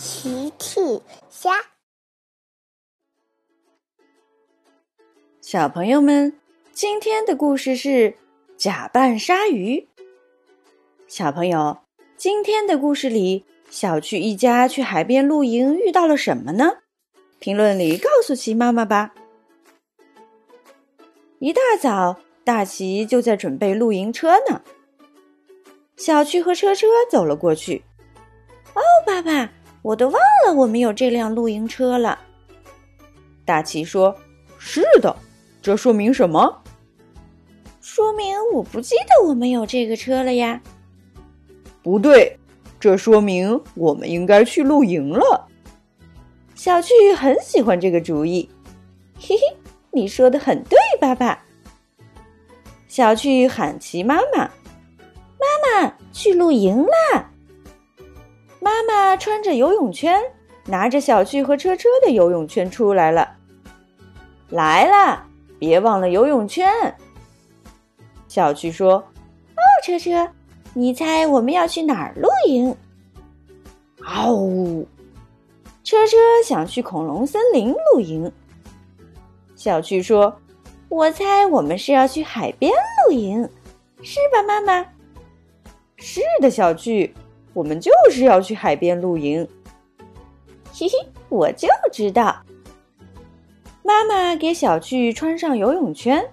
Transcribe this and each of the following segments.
奇趣虾，小朋友们，今天的故事是假扮鲨鱼。小朋友，今天的故事里，小趣一家去海边露营遇到了什么呢？评论里告诉奇妈妈吧。一大早，大奇就在准备露营车呢。小趣和车车走了过去。哦，爸爸，我都忘了我们有这辆露营车了。大奇说：“是的，这说明什么？说明我不记得我们有这个车了呀。不对，这说明我们应该去露营了。”小趣很喜欢这个主意。嘿嘿，你说的很对，爸爸。小趣喊齐妈妈。妈妈去露营啦！妈妈穿着游泳圈，拿着小趣和车车的游泳圈出来了。来了，别忘了游泳圈。小趣说：“哦，车车，你猜我们要去哪儿露营？”嗷呜！车车想去恐龙森林露营。小趣说：“我猜我们是要去海边露营，是吧，妈妈？”是的，小趣，我们就是要去海边露营。嘿嘿，我就知道。妈妈给小趣穿上游泳圈，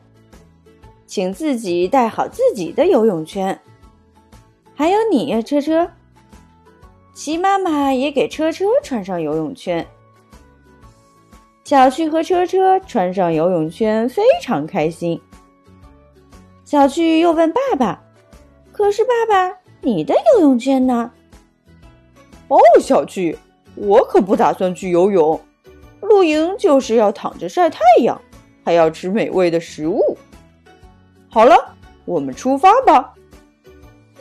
请自己带好自己的游泳圈。还有你，车车。齐妈妈也给车车穿上游泳圈。小趣和车车穿上游泳圈，非常开心。小趣又问爸爸。可是，爸爸，你的游泳圈呢？哦，小趣，我可不打算去游泳。露营就是要躺着晒太阳，还要吃美味的食物。好了，我们出发吧！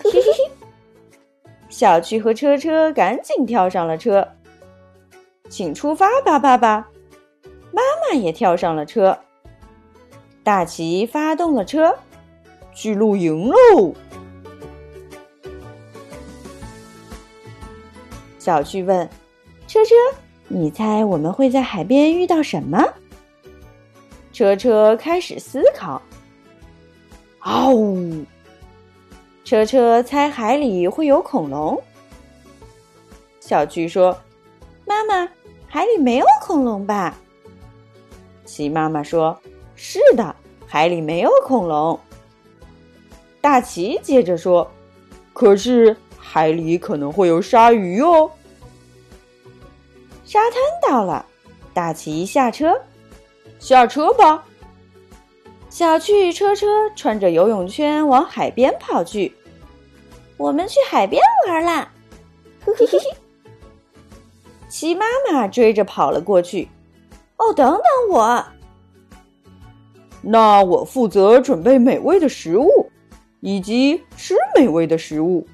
嘿嘿嘿，小趣和车车赶紧跳上了车。请出发吧，爸爸！妈妈也跳上了车。大奇发动了车，去露营喽！小巨问：“车车，你猜我们会在海边遇到什么？”车车开始思考。嗷呜！车车猜海里会有恐龙。小巨说：“妈妈，海里没有恐龙吧？”齐妈妈说：“是的，海里没有恐龙。”大奇接着说：“可是。”海里可能会有鲨鱼哦。沙滩到了，大奇下车，下车吧。小趣车车穿着游泳圈往海边跑去。我们去海边玩啦！嘿嘿嘿。齐妈妈追着跑了过去。哦，等等我。那我负责准备美味的食物，以及吃美味的食物。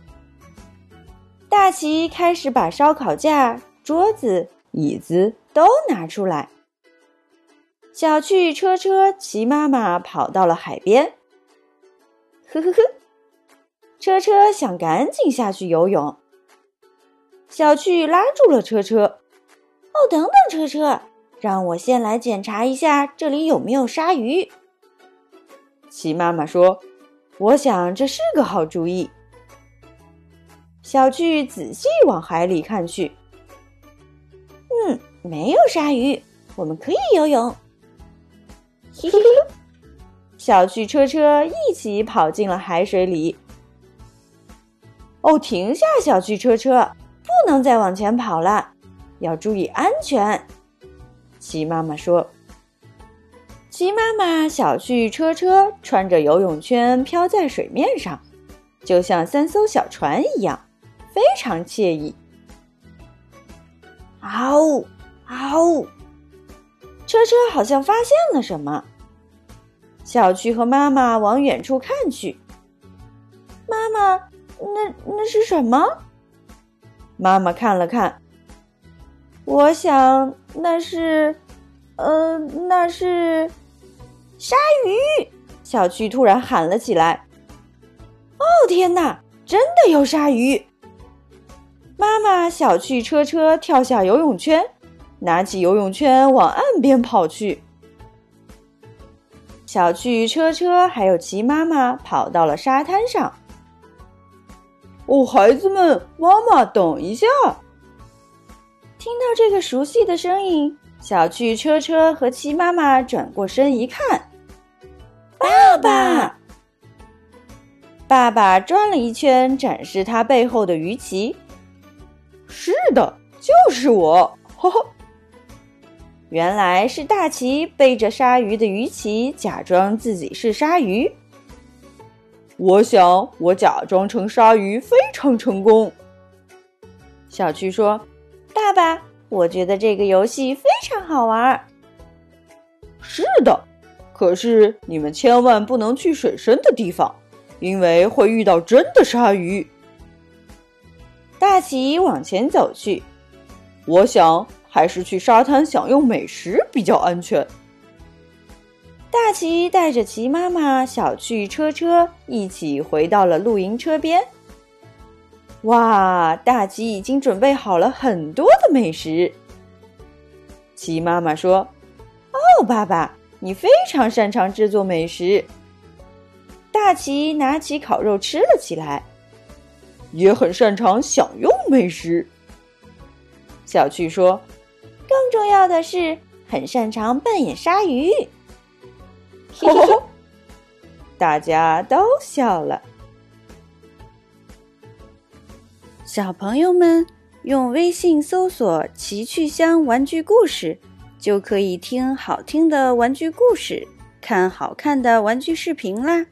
大奇开始把烧烤架、桌子、椅子都拿出来。小趣、车车、骑妈妈跑到了海边。呵呵呵，车车想赶紧下去游泳。小趣拉住了车车。哦，等等，车车，让我先来检查一下这里有没有鲨鱼。齐妈妈说：“我想这是个好主意。”小趣仔细往海里看去，嗯，没有鲨鱼，我们可以游泳。嘿嘿嘿，小趣车车一起跑进了海水里。哦，停下，小趣车车，不能再往前跑了，要注意安全。齐妈妈说：“齐妈妈，小趣车车穿着游泳圈飘在水面上，就像三艘小船一样。”非常惬意。嗷呜，嗷呜！车车好像发现了什么。小趣和妈妈往远处看去。妈妈，那那是什么？妈妈看了看。我想那是，呃，那是鲨鱼。小趣突然喊了起来：“哦，天哪！真的有鲨鱼！”妈妈小汽车车跳下游泳圈，拿起游泳圈往岸边跑去。小汽车车还有齐妈妈跑到了沙滩上。哦，孩子们，妈妈，等一下！听到这个熟悉的声音，小汽车车和齐妈妈转过身一看，爸爸！爸爸转了一圈，展示他背后的鱼鳍。是的，就是我！哈哈，原来是大奇背着鲨鱼的鱼鳍，假装自己是鲨鱼。我想，我假装成鲨鱼非常成功。小趣说：“爸爸，我觉得这个游戏非常好玩。”是的，可是你们千万不能去水深的地方，因为会遇到真的鲨鱼。大奇往前走去，我想还是去沙滩享用美食比较安全。大奇带着齐妈妈、小趣车车一起回到了露营车边。哇，大奇已经准备好了很多的美食。齐妈妈说：“哦，爸爸，你非常擅长制作美食。”大奇拿起烤肉吃了起来，也很擅长享用美食。小趣说：“更重要的是，很擅长扮演鲨鱼。”大家都笑了。小朋友们用微信搜索“奇趣箱玩具故事”，就可以听好听的玩具故事，看好看的玩具视频啦。